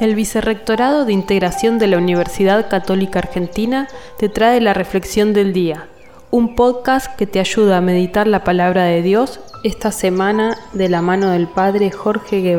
El Vicerrectorado de Integración de la Universidad Católica Argentina te trae la Reflexión del Día, un podcast que te ayuda a meditar la palabra de Dios esta semana de la mano del Padre Jorge Guevara.